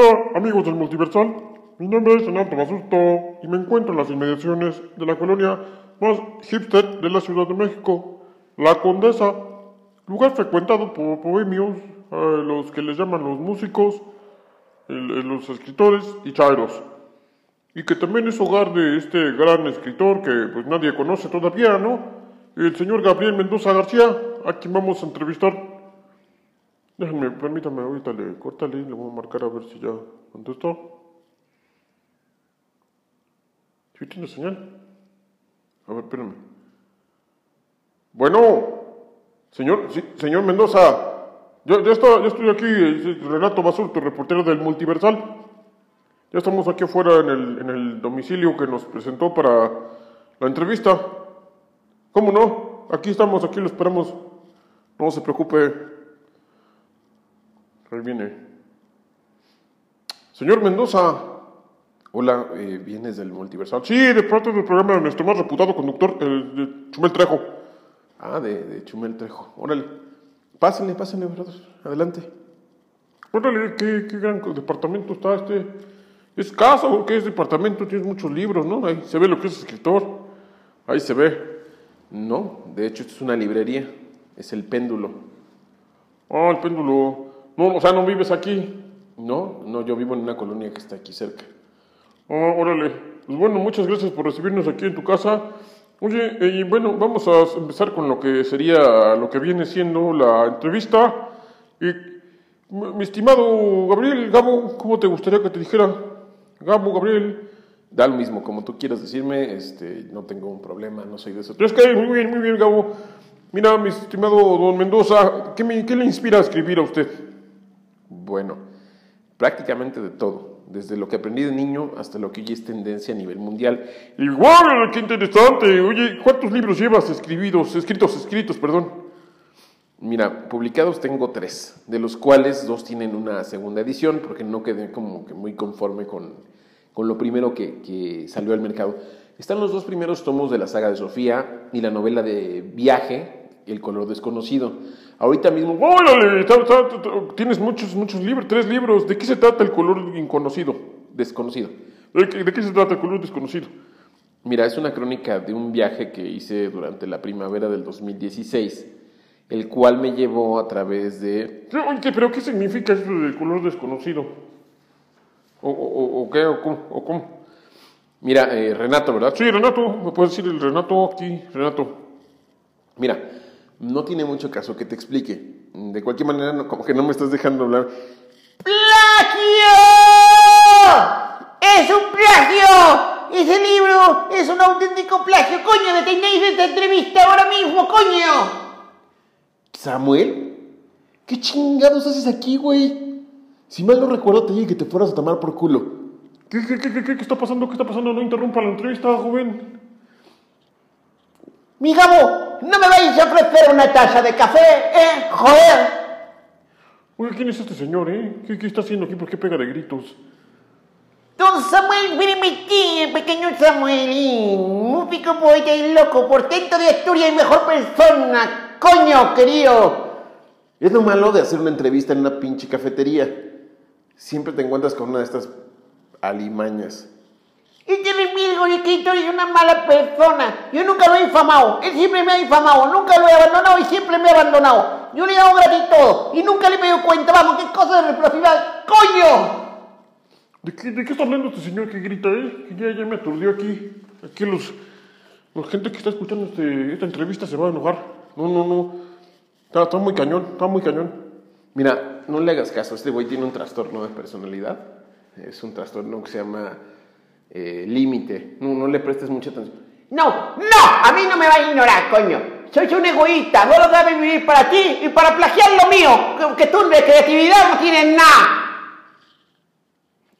Hola, amigos del Multiversal. Mi nombre es Renato Basurto y me encuentro en las inmediaciones de la colonia más hipster de la Ciudad de México, La Condesa, lugar frecuentado por bohemios, eh, los que les llaman los músicos, el- los escritores y chairos. Y que también es hogar de este gran escritor que pues nadie conoce todavía, ¿no? El señor Gabriel Mendoza García, a quien vamos a entrevistar. Déjenme, permítame, ahorita le córtale, le voy a marcar a ver si ya contestó. ¿Sí tiene señal? A ver, espérame. Bueno, señor, sí, señor Mendoza, yo, ya, está, ya estoy aquí, Renato Basurto, reportero del Multiversal. Ya estamos aquí afuera en el, en el domicilio que nos presentó para la entrevista. ¿Cómo no? Aquí estamos, aquí lo esperamos. No se preocupe. Ahí viene. Señor Mendoza. Hola, eh, ¿vienes del multiversal? Sí, de parte del programa de nuestro más reputado conductor, el de Chumel Trejo. Ah, de, de Chumel Trejo. Órale. Pásenle, pásenle, brother. Adelante. Órale, qué, qué gran departamento está este. ¿Es casa o qué es departamento? Tienes muchos libros, ¿no? Ahí se ve lo que es escritor. Ahí se ve. No, de hecho, esto es una librería. Es el péndulo. Ah, el péndulo. No, o sea, no vives aquí. No, no, yo vivo en una colonia que está aquí cerca. Ah, órale. Pues bueno, muchas gracias por recibirnos aquí en tu casa. Oye, eh, y bueno, vamos a empezar con lo que sería, lo que viene siendo la entrevista. Y, mi estimado Gabriel, Gabo, ¿cómo te gustaría que te dijera? Gabo, Gabriel. Da lo mismo, como tú quieras decirme, este, no tengo un problema, no soy de eso. Es que muy bien, muy bien, Gabo. Mira, mi estimado don Mendoza, ¿qué, me- qué le inspira a escribir a usted? Bueno, prácticamente de todo. Desde lo que aprendí de niño hasta lo que hoy es tendencia a nivel mundial. Igual, qué interesante. Oye, ¿cuántos libros llevas escribidos, escritos, escritos, perdón? Mira, publicados tengo tres, de los cuales dos tienen una segunda edición, porque no quedé como que muy conforme con, con lo primero que, que salió al mercado. Están los dos primeros tomos de la saga de Sofía y la novela de Viaje, El color desconocido. Ahorita mismo, Órale, tienes muchos, muchos libros, tres libros. ¿De qué se trata el color inconocido? desconocido. ¿De qué, se trata el color desconocido? Mira, es una crónica de un viaje que hice durante la primavera del 2016, el cual me llevó a través de Oye, ¿qué- ¿pero qué significa eso del color desconocido? ¿O, o, o- o qué? ¿O cómo? ¿O cómo? Mira, eh, Renato, ¿verdad? Sí, Renato, ¿me puedes decir el Renato aquí? Renato. Mira, no tiene mucho caso que te explique. De cualquier manera, no- como que no me estás dejando hablar. ¡Plagio! ¡Es un plagio! Ese libro es un auténtico plagio. Coño, detenéis esta entrevista ahora mismo, coño. ¿Samuel? ¿Qué chingados haces aquí, güey? Si mal no recuerdo, te dije que te fueras a tomar por culo. ¿Qué, qué, qué, qué, qué está pasando? ¿Qué está pasando? No interrumpa la entrevista, joven. Mi Gabo, ¿no me vais a ofrecer una taza de café, eh? Joder. Oye, ¿quién es este señor, eh? ¿Qué, qué está haciendo aquí? ¿Por qué pega de gritos? Don Samuel Beremetín, pequeño Samuelín, músico, poeta y loco, portento de Asturias y mejor persona. Coño, querido. Es lo malo de hacer una entrevista en una pinche cafetería. Siempre te encuentras con una de estas alimañas. Este Remilgo, el escritor, es una mala persona. Yo nunca lo he infamado. Él siempre me ha infamado. Nunca lo he abandonado y siempre me ha abandonado. Yo le he dado gratis todo y nunca le he pedido cuenta. Vamos, qué cosa de reciprocidad. ¡Coño! ¿De qué, ¿De qué está hablando este señor que grita, eh? Ya, ya me aturdió aquí. Aquí los... La gente que está escuchando este- esta entrevista se va a enojar. No, no, no. Está, está muy cañón, está muy cañón. Mira, no le hagas caso. Este güey tiene un trastorno de personalidad. Es un trastorno que se llama eh, límite. No, no le prestes mucha atención. No, no, a mí no me va a ignorar, coño. Soy un egoísta. Solo debes vivir para ti y para plagiar lo mío. Que, que tú de creatividad no tienes nada.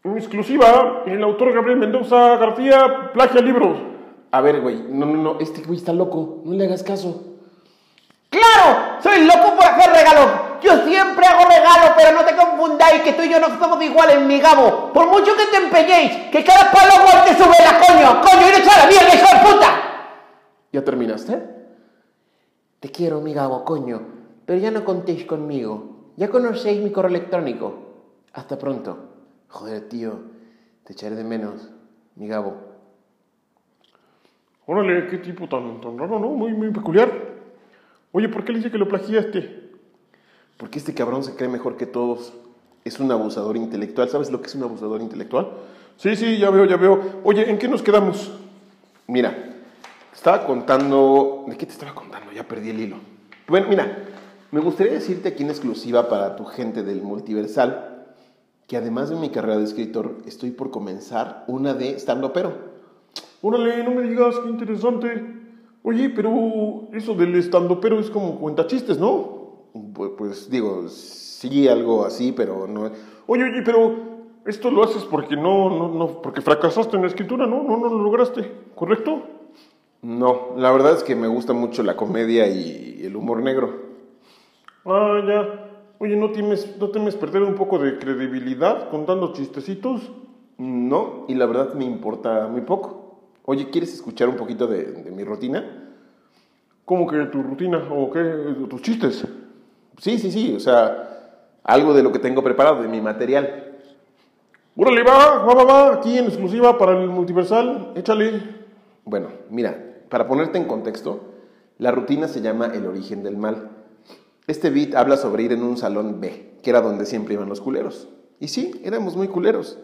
En exclusiva, el autor Gabriel Mendoza García plagia libros. A ver, güey. No, no, no. Este güey está loco. No le hagas caso. ¡Claro! Soy loco por hacer regalos. Yo siempre hago regalos, pero no te confundáis que tú y yo no somos iguales, mi gabo. Por mucho que te empeñéis, que cada palo te sube la coño. Coño, eres a la mierda, hijo de puta. ¿Ya terminaste? Te quiero, mi gabo, coño. Pero ya no contéis conmigo. Ya conocéis mi correo electrónico. Hasta pronto. Joder, tío, te echaré de menos, mi Gabo. Órale, qué tipo tan, tan raro, ¿no? Muy, muy peculiar. Oye, ¿por qué le dice que lo plagiaste? Porque este cabrón se cree mejor que todos. Es un abusador intelectual. ¿Sabes lo que es un abusador intelectual? Sí, sí, ya veo, ya veo. Oye, ¿en qué nos quedamos? Mira, estaba contando. ¿De qué te estaba contando? Ya perdí el hilo. Bueno, mira, me gustaría decirte aquí en exclusiva para tu gente del multiversal que además de mi carrera de escritor, estoy por comenzar una de stand pero. Órale, no me digas, qué interesante. Oye, pero eso del estando pero es como cuenta chistes, ¿no? Pues, pues, digo, sí, algo así, pero no. Oye, oye, pero esto lo haces porque no, no, no, porque fracasaste en la escritura, ¿no? No, no lo lograste, ¿correcto? No, la verdad es que me gusta mucho la comedia y el humor negro. Ah, ya. Oye, ¿no temes, ¿no temes perder un poco de credibilidad contando chistecitos? No, y la verdad me importa muy poco. Oye, ¿quieres escuchar un poquito de, mi rutina? ¿Cómo que tu rutina? ¿O qué? ¿Tus chistes? Sí, sí, sí, o sea, algo de lo que tengo preparado, de mi material. Órale, va, va, va, va, aquí en exclusiva para el multiversal, échale. Bueno, mira, para ponerte en contexto, la rutina se llama El origen del mal. Este beat habla sobre ir en un salón B, que era donde siempre iban los culeros. Y sí, éramos muy culeros.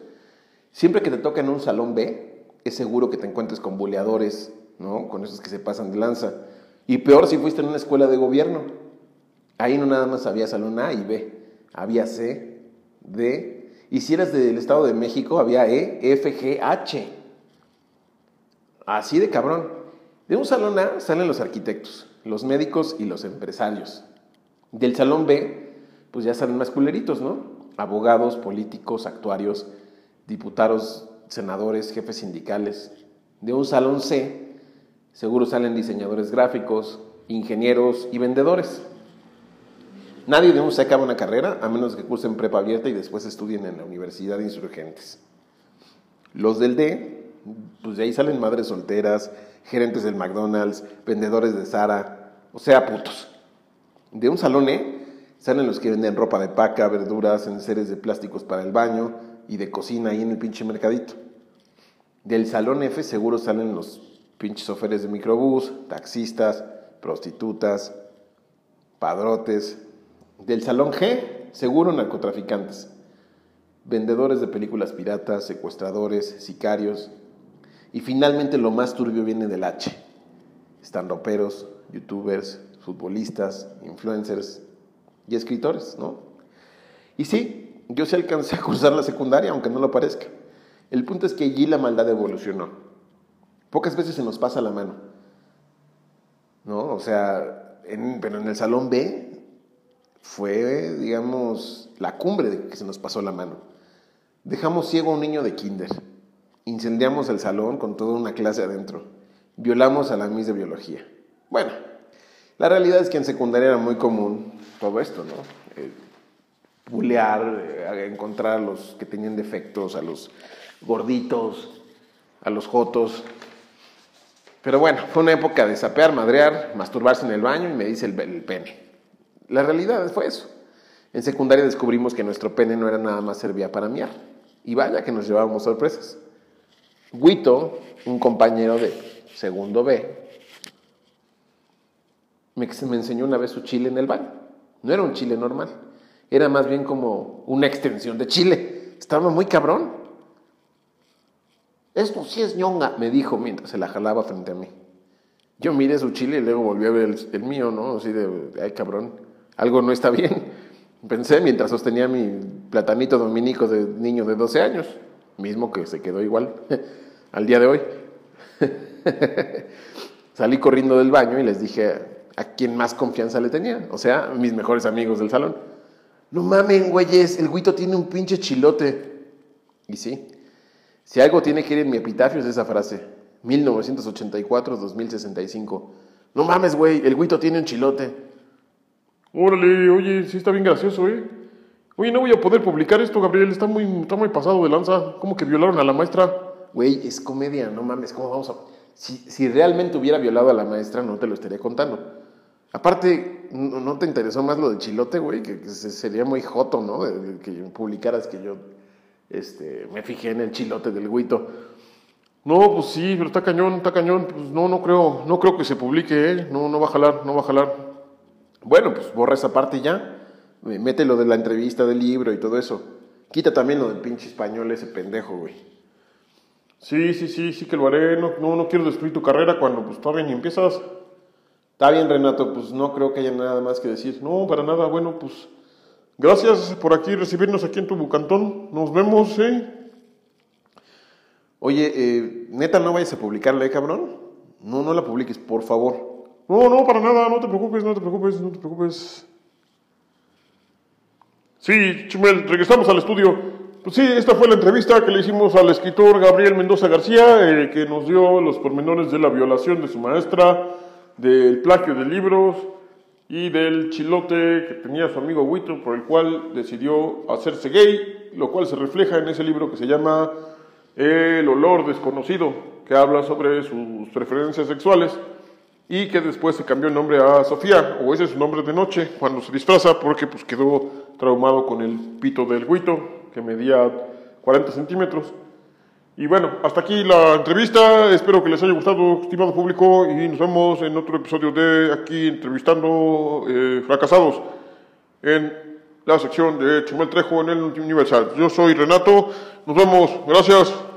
Siempre que te toca en un salón B, es seguro que te encuentres con buleadores, ¿no? Con esos que se pasan de lanza. Y peor si fuiste en una escuela de gobierno. Ahí no nada más había salón A y B, había C, D, y si eras del Estado de México, había E, F, G, H. Así de cabrón. De un salón A salen los arquitectos, los médicos y los empresarios. Del salón B, pues ya salen más culeritos, ¿no? Abogados, políticos, actuarios, diputados, senadores, jefes sindicales. De un salón C, seguro salen diseñadores gráficos, ingenieros y vendedores. Nadie de un C acaba una carrera a menos que cursen prepa abierta y después estudien en la Universidad de Insurgentes. Los del D, pues de ahí salen madres solteras, gerentes del McDonald's, vendedores de Zara, o sea, putos. De un salón E salen los que venden ropa de paca, verduras, enseres de plásticos para el baño y de cocina ahí en el pinche mercadito. Del salón F seguro salen los pinches oferes de microbús, taxistas, prostitutas, padrotes. Del salón G seguro narcotraficantes, vendedores de películas piratas, secuestradores, sicarios. Y finalmente lo más turbio viene del H. Están roperos, youtubers, futbolistas, influencers y escritores, ¿no? Y sí, yo sí alcancé a cursar la secundaria, aunque no lo parezca. El punto es que allí la maldad evolucionó. Pocas veces se nos pasa la mano, ¿no? O sea, pero en el salón B fue, digamos, la cumbre de que se nos pasó la mano. Dejamos ciego a un niño de kinder. Incendiamos el salón con toda una clase adentro. Violamos a la Miss de biología. Bueno, la realidad es que en secundaria era muy común todo esto, ¿no? Eh, bulear, eh, encontrar a los que tenían defectos, a los gorditos, a los jotos. Pero bueno, fue una época de sapear, madrear, masturbarse en el baño y me dice el, el pene. La realidad fue eso. En secundaria descubrimos que nuestro pene no era nada más servía para miar. Y vaya que nos llevábamos sorpresas. Guito, un compañero de segundo B, me, enseñó una vez su chile en el baño. No era un chile normal, era más bien como una extensión de chile. Estaba muy cabrón. Esto sí es ñonga, me dijo mientras se la jalaba frente a mí. Yo miré su chile y luego volví a ver el, mío, ¿no? Así de, ay cabrón, algo no está bien. Pensé mientras sostenía mi platanito dominico de niño de 12 años, mismo que se quedó igual al día de hoy. Salí corriendo del baño y les dije a quien más confianza le tenía, o sea, mis mejores amigos del salón. No mamen, güeyes, el güito tiene un pinche chilote. Y sí, si algo tiene que ir en mi epitafio es esa frase, 1984-2065. No mames, güey, el güito tiene un chilote. Órale, oye, sí está bien gracioso, ¿eh? Oye, no voy a poder publicar esto, Gabriel, está muy, está muy pasado de lanza. ¿Cómo que violaron a la maestra? Güey, es comedia, no mames, ¿cómo vamos a...? Si, si realmente hubiera violado a la maestra, no te lo estaría contando. Aparte, ¿no te interesó más lo del chilote, güey? Que, sería muy joto, ¿no? que publicaras que yo este, me fijé en el chilote del Huito. No, pues sí, pero está cañón, está cañón. Pues no, no creo, no creo que se publique, ¿eh? No, no va a jalar, no va a jalar. Bueno, pues borra esa parte ya. Mete lo de la entrevista del libro y todo eso. Quita también lo del pinche español ese pendejo, güey. Sí, sí, sí, sí que lo haré. No, no, no quiero destruir tu carrera cuando pues todavía ni empiezas. Está bien, Renato, pues no creo que haya nada más que decir. No, para nada, bueno, pues gracias por aquí recibirnos aquí en tu bucantón. Nos vemos, ¿eh? Oye, eh, neta, no vayas a publicarla, ¿eh, cabrón? No, no la publiques, por favor. No, no, para nada, no te preocupes, no te preocupes, no te preocupes. Sí, Chumel, regresamos al estudio. Pues sí, esta fue la entrevista que le hicimos al escritor Gabriel Mendoza García, eh, que nos dio los pormenores de la violación de su maestra, del plagio de libros y del chilote que tenía su amigo Huito, por el cual decidió hacerse gay, lo cual se refleja en ese libro que se llama el olor desconocido, que habla sobre sus preferencias sexuales y que después se cambió el nombre a Sofía, o ese es su nombre de noche, cuando se disfraza porque pues quedó traumado con el pito del guito, que medía 40 centímetros. Y bueno, hasta aquí la entrevista, espero que les haya gustado, estimado público, y nos vemos en otro episodio de aquí entrevistando eh, fracasados en la sección de Chumel Trejo en el Universal. Yo soy Renato, nos vemos, gracias.